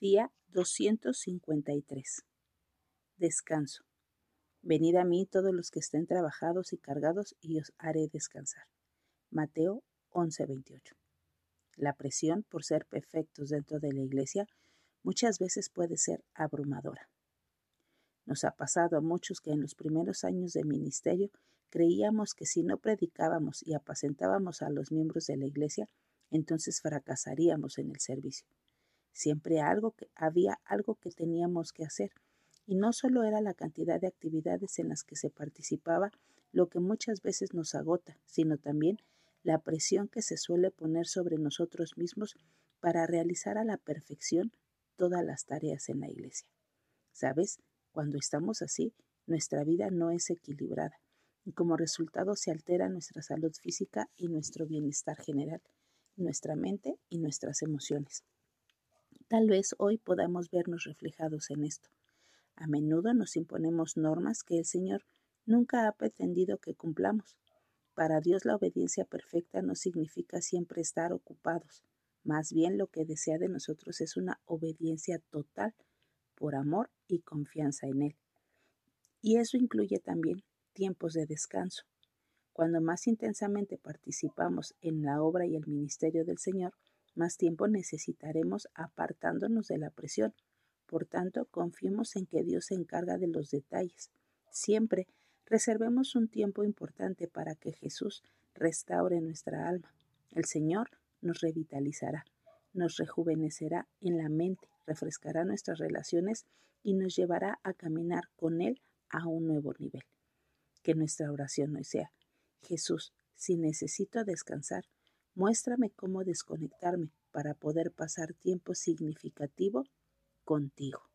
Día 253. Descanso. Venid a mí todos los que estén trabajados y cargados y os haré descansar. Mateo 11:28. La presión por ser perfectos dentro de la iglesia muchas veces puede ser abrumadora. Nos ha pasado a muchos que en los primeros años de ministerio creíamos que si no predicábamos y apacentábamos a los miembros de la iglesia, entonces fracasaríamos en el servicio. Siempre algo que, había algo que teníamos que hacer. Y no solo era la cantidad de actividades en las que se participaba lo que muchas veces nos agota, sino también la presión que se suele poner sobre nosotros mismos para realizar a la perfección todas las tareas en la iglesia. ¿Sabes? Cuando estamos así, nuestra vida no es equilibrada y como resultado se altera nuestra salud física y nuestro bienestar general, nuestra mente y nuestras emociones. Tal vez hoy podamos vernos reflejados en esto. A menudo nos imponemos normas que el Señor nunca ha pretendido que cumplamos. Para Dios la obediencia perfecta no significa siempre estar ocupados. Más bien lo que desea de nosotros es una obediencia total por amor y confianza en Él. Y eso incluye también tiempos de descanso. Cuando más intensamente participamos en la obra y el ministerio del Señor, más tiempo necesitaremos apartándonos de la presión. Por tanto, confiemos en que Dios se encarga de los detalles. Siempre reservemos un tiempo importante para que Jesús restaure nuestra alma. El Señor nos revitalizará, nos rejuvenecerá en la mente, refrescará nuestras relaciones y nos llevará a caminar con Él a un nuevo nivel. Que nuestra oración hoy sea, Jesús, si necesito descansar, Muéstrame cómo desconectarme para poder pasar tiempo significativo contigo.